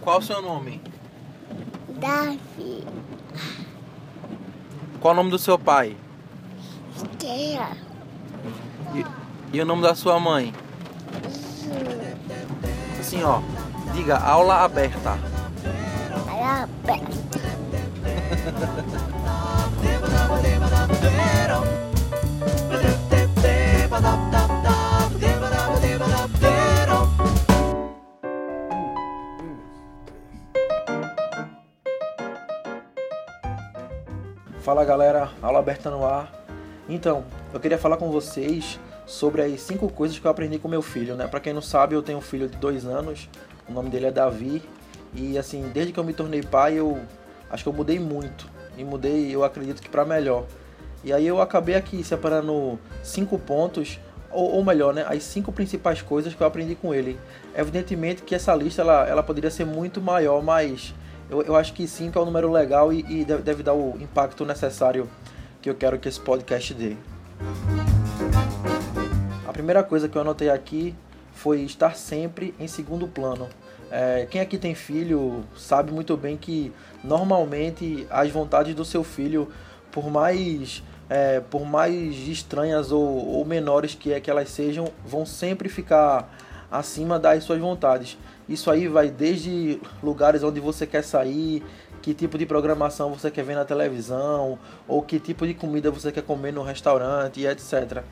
Qual o seu nome? Davi. Qual o nome do seu pai? Terra. E, e o nome da sua mãe? Assim, ó. Diga aula aberta. Aberta. Fala galera, aula aberta no ar. Então, eu queria falar com vocês sobre as cinco coisas que eu aprendi com meu filho, né? Para quem não sabe, eu tenho um filho de dois anos, o nome dele é Davi, e assim, desde que eu me tornei pai, eu acho que eu mudei muito, e mudei, eu acredito que para melhor. E aí eu acabei aqui separando cinco pontos, ou, ou, melhor, né, as cinco principais coisas que eu aprendi com ele. Evidentemente que essa lista ela, ela poderia ser muito maior, mas eu, eu acho que 5 é um número legal e, e deve, dar o impacto necessário que eu quero que esse podcast dê. A primeira coisa que eu anotei aqui foi estar sempre em segundo plano. É, quem aqui tem filho sabe muito bem que normalmente as vontades do seu filho, por mais é, por mais estranhas ou, ou menores que é que elas sejam, vão sempre ficar acima das suas vontades. Isso aí vai desde lugares onde você quer sair, que tipo de programação você quer ver na televisão, ou que tipo de comida você quer comer no restaurante, etc.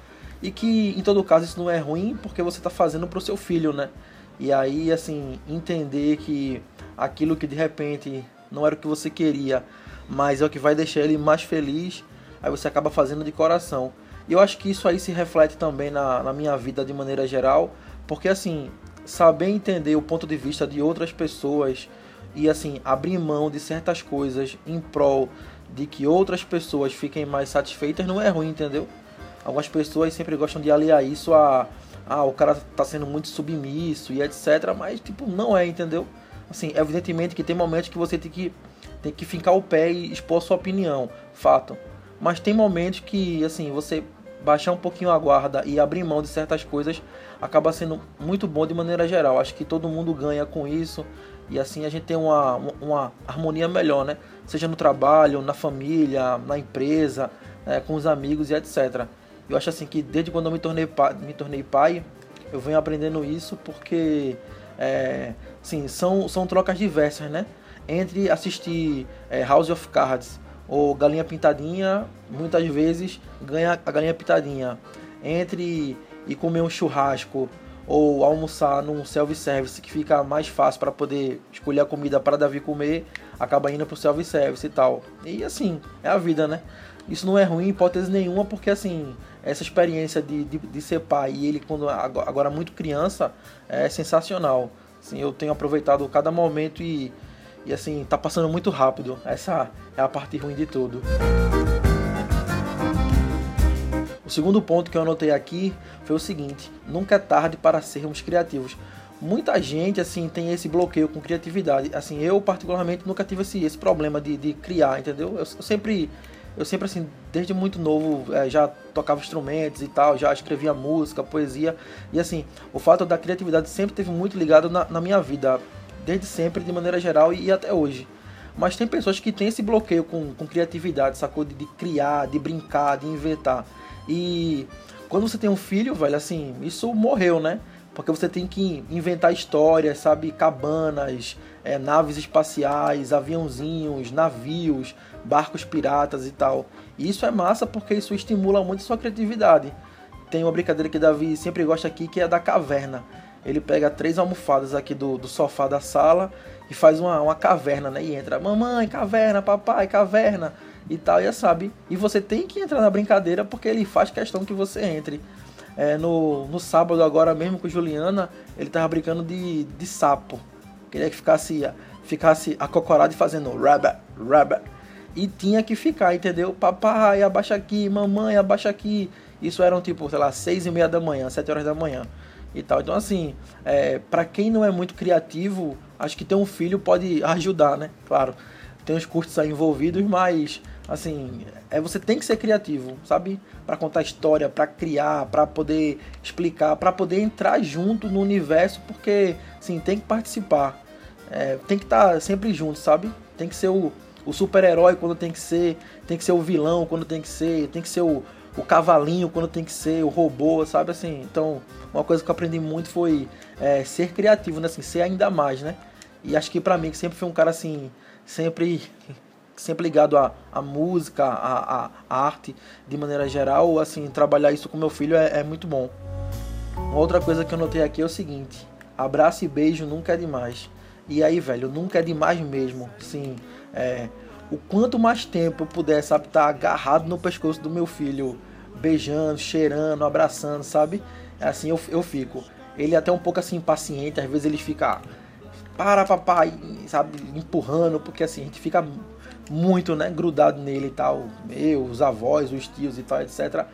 E que em todo caso isso não é ruim porque você está fazendo para o seu filho, né? E aí, assim, entender que aquilo que de repente não era o que você queria, mas é o que vai deixar ele mais feliz, aí você acaba fazendo de coração. E eu acho que isso aí se reflete também na, na minha vida de maneira geral, porque assim, saber entender o ponto de vista de outras pessoas e assim abrir mão de certas coisas em prol de que outras pessoas fiquem mais satisfeitas não é ruim, entendeu? Algumas pessoas sempre gostam de aliar isso a ah, o cara tá sendo muito submisso e etc, mas tipo não é, entendeu? Assim, evidentemente que tem momentos que você tem que tem que fincar o pé e expor sua opinião, fato. Mas tem momentos que assim, você baixar um pouquinho a guarda e abrir mão de certas coisas acaba sendo muito bom de maneira geral. Acho que todo mundo ganha com isso e assim a gente tem uma, uma harmonia melhor, né? Seja no trabalho, na família, na empresa, é, com os amigos e etc. Eu acho assim que desde quando eu me tornei pai, me tornei pai eu venho aprendendo isso porque é, sim, são, são trocas diversas, né? Entre assistir é, House of Cards ou Galinha Pintadinha, muitas vezes ganha a Galinha Pintadinha. Entre e comer um churrasco ou almoçar num self-service que fica mais fácil para poder escolher a comida para Davi comer, acaba indo pro self-service e tal. E assim, é a vida, né? Isso não é ruim hipótese nenhuma, porque assim, essa experiência de, de, de ser pai e ele quando agora muito criança é sensacional. Assim, eu tenho aproveitado cada momento e, e assim, tá passando muito rápido. Essa é a parte ruim de tudo. O segundo ponto que eu anotei aqui foi o seguinte: nunca é tarde para sermos criativos. Muita gente assim tem esse bloqueio com criatividade. Assim, eu particularmente nunca tive esse, esse problema de, de criar, entendeu? Eu, eu sempre eu sempre assim, desde muito novo, é, já tocava instrumentos e tal, já escrevia música, poesia. E assim, o fato da criatividade sempre teve muito ligado na, na minha vida, desde sempre, de maneira geral e, até hoje. Mas tem pessoas que têm esse bloqueio com, com criatividade, sacou? De, de criar, de brincar, de inventar. E quando você tem um filho, velho, assim, isso morreu, né? Porque você tem que inventar histórias, sabe? Cabanas, é, naves espaciais, aviãozinhos, navios, barcos piratas e tal. E isso é massa porque isso estimula muito a sua criatividade. Tem uma brincadeira que Davi sempre gosta aqui que é da caverna. Ele pega três almofadas aqui do, do sofá da sala e faz uma, uma caverna, né? E entra, mamãe, caverna, papai, caverna e tal, e sabe. E você tem que entrar na brincadeira porque ele faz questão que você entre. É, no, no sábado agora mesmo com Juliana, ele tava brincando de, de sapo. Queria que ficasse, ficasse acocorado e fazendo rabbit, rabbit. E tinha que ficar, entendeu? Papai, abaixa aqui, mamãe, abaixa aqui. Isso eram tipo, sei lá, seis e meia da manhã, sete horas da manhã e tal. Então, assim, é, para quem não é muito criativo, acho que ter um filho pode ajudar, né? Claro, tem os custos aí envolvidos, mas assim, é você tem que ser criativo, sabe? Para contar história, para criar, para poder explicar, para poder entrar junto no universo, porque sim, tem que participar. é, tem que estar tá sempre junto, sabe? Tem que ser o, o super-herói quando tem que ser, tem que ser o vilão quando tem que ser, tem que ser o, o cavalinho quando tem que ser, o robô, sabe assim? Então, uma coisa que eu aprendi muito foi é, ser criativo, né? Assim, ser ainda mais, né? E acho que pra mim, que sempre foi um cara assim, sempre sempre ligado à, música, à, arte de maneira geral, assim, trabalhar isso com meu filho é, é muito bom. Uma outra coisa que eu notei aqui é o seguinte: abraço e beijo nunca é demais. E aí, velho, nunca é demais mesmo. Sim, é, o quanto mais tempo eu puder, sabe, estar tá agarrado no pescoço do meu filho, beijando, cheirando, abraçando, sabe? É assim eu, eu fico. Ele é até um pouco assim impaciente, às vezes ele fica para papai, sabe, empurrando, porque assim a gente fica muito, né, grudado nele e tal, eu, os avós, os tios e tal, etc.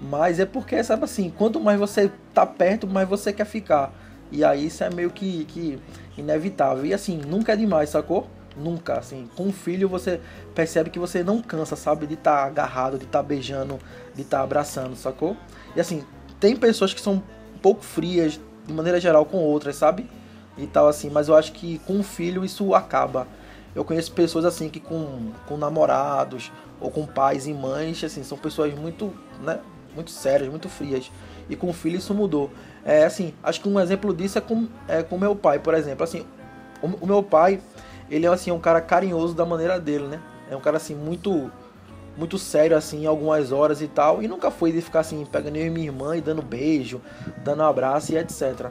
Mas é porque, sabe assim, quanto mais você tá perto, mais você quer ficar. E aí isso é meio que, que inevitável. E assim, nunca é demais, sacou? Nunca, assim. Com um filho você percebe que você não cansa, sabe? De estar tá agarrado, de estar tá beijando, de estar tá abraçando, sacou? E assim, tem pessoas que são um pouco frias, de maneira geral, com outras, sabe? E tal assim, mas eu acho que com um filho isso acaba. Eu conheço pessoas assim que com, com namorados ou com pais e mães, assim, são pessoas muito, né, muito sérias, muito frias. E com filho isso mudou. É assim, acho que um exemplo disso é com é com meu pai, por exemplo. Assim, o, o meu pai, ele é assim um cara carinhoso da maneira dele, né? É um cara assim muito muito sério assim, algumas horas e tal, e nunca foi de ficar assim pegando eu e minha irmã e dando beijo, dando abraço e etc.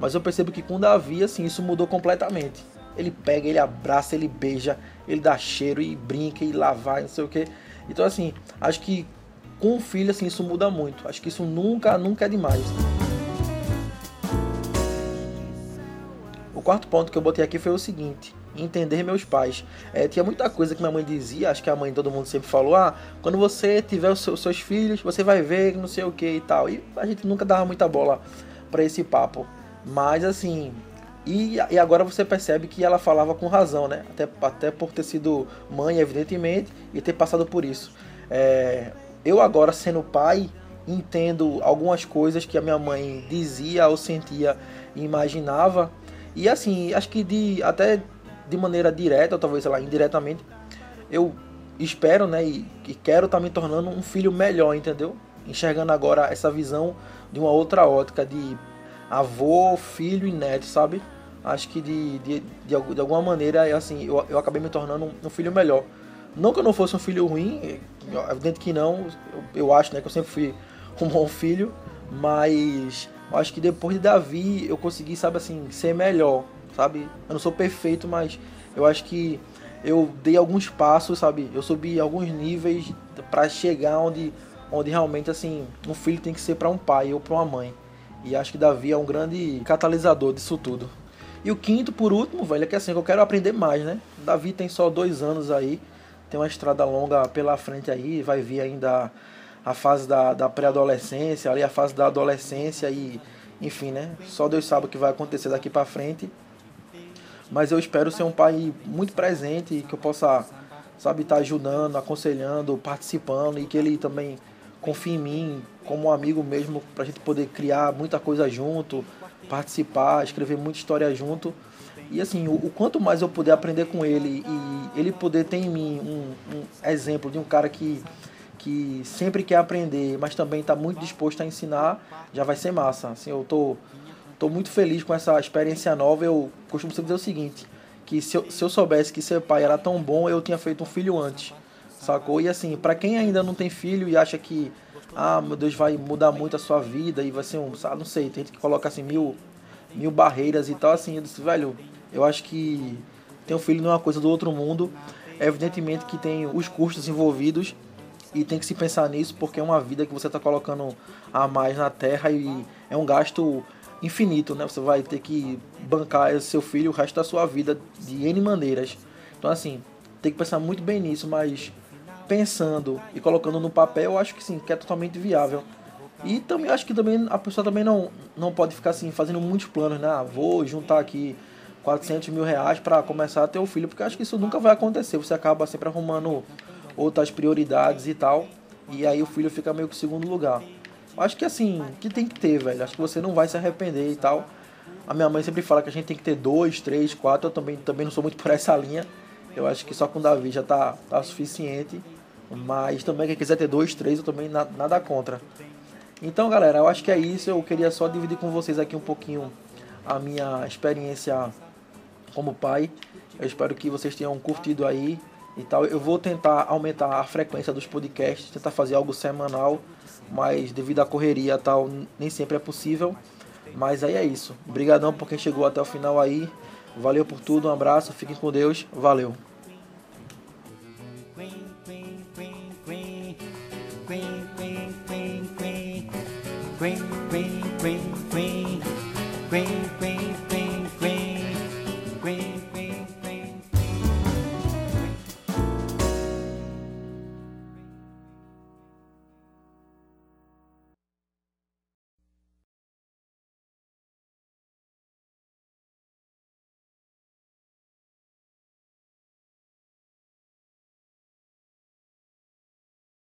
Mas eu percebo que com Davi assim, isso mudou completamente. Ele pega, ele abraça, ele beija, ele dá cheiro e brinca e lá vai, não sei o que. Então assim, acho que com o filho assim isso muda muito. Acho que isso nunca, nunca é demais. O quarto ponto que eu botei aqui foi o seguinte: entender meus pais. É, tinha muita coisa que minha mãe dizia, acho que a mãe todo mundo sempre falou: ah, quando você tiver os seus, seus filhos, você vai ver não sei o que e tal. E a gente nunca dava muita bola para esse papo. Mas assim, e, e, agora você percebe que ela falava com razão, né? Até, até por ter sido mãe, evidentemente, e ter passado por isso. É, eu agora, sendo pai, entendo algumas coisas que a minha mãe dizia ou sentia e imaginava. E assim, acho que de até de maneira direta, ou talvez sei lá, indiretamente, eu espero, né, e, e quero estar tá me tornando um filho melhor, entendeu? Enxergando agora essa visão de uma outra ótica de avô, filho e neto, sabe? acho que de, de, de, de alguma maneira, assim, eu, eu acabei me tornando um, um, filho melhor. Não que eu não fosse um filho ruim, é evidente que não, eu, eu acho né, que eu sempre fui um bom filho, mas acho que depois de Davi eu consegui, sabe assim, ser melhor, sabe? Eu não sou perfeito, mas eu acho que eu dei alguns passos, sabe? Eu subi alguns níveis para chegar onde, onde realmente, assim, um filho tem que ser para um pai ou para uma mãe. E acho que Davi é um grande catalisador disso tudo. E o quinto, por último, velho, é que assim, eu quero aprender mais, né? Davi tem só dois anos aí, tem uma estrada longa pela frente aí, vai vir ainda a fase da, da pré-adolescência, ali a fase da adolescência e, enfim, né? Só Deus sabe o que vai acontecer daqui para frente. Mas eu espero ser um pai muito presente, que eu possa, sabe, estar tá ajudando, aconselhando, participando e que ele também confie em mim como um amigo mesmo, pra gente poder criar muita coisa junto, participar, escrever muita história junto. E assim, o, o, quanto mais eu puder aprender com ele e ele poder ter em mim um, um exemplo de um cara que, que sempre quer aprender, mas também está muito disposto a ensinar, já vai ser massa. Assim, eu tô, tô muito feliz com essa experiência nova. Eu costumo sempre dizer o seguinte, que se eu, se eu soubesse que ser pai era tão bom, eu tinha feito um filho antes, sacou? E assim, para quem ainda não tem filho e acha que ah, meu Deus, vai mudar muito a sua vida e vai ser um, sabe, não sei, tem gente que coloca assim mil, mil barreiras e tal, assim, eu disse, velho, eu acho que ter um filho não é uma coisa do outro mundo, é evidentemente que tem os custos envolvidos e tem que se pensar nisso porque é uma vida que você está colocando a mais na terra e é um gasto infinito, né? Você vai ter que bancar seu filho o resto da sua vida de N maneiras. Então, assim, tem que pensar muito bem nisso, mas pensando e colocando no papel, eu acho que sim, que é totalmente viável. E também acho que também a pessoa também não, não pode ficar assim fazendo muitos planos, né? Ah, vou juntar aqui 400 mil reais para começar a ter o um filho, porque acho que isso nunca vai acontecer. Você acaba sempre arrumando outras prioridades e tal, e aí o filho fica meio que segundo lugar. Acho que assim, que tem que ter, velho. Acho que você não vai se arrepender e tal. A minha mãe sempre fala que a gente tem que ter dois, três, quatro. Eu também, também não sou muito por essa linha. Eu acho que só com o Davi já tá, tá suficiente. Mas também quem quiser ter dois, três, eu também na, nada contra. Então, galera, eu acho que é isso. Eu queria só dividir com vocês aqui um pouquinho a minha experiência como pai. Eu espero que vocês tenham curtido aí e tal. Eu vou tentar aumentar a frequência dos podcasts, tentar fazer algo semanal, mas devido à correria tal, nem sempre é possível. Mas aí é isso. Obrigadão por quem chegou até o final aí. Valeu por tudo, um abraço, fiquem com Deus, valeu.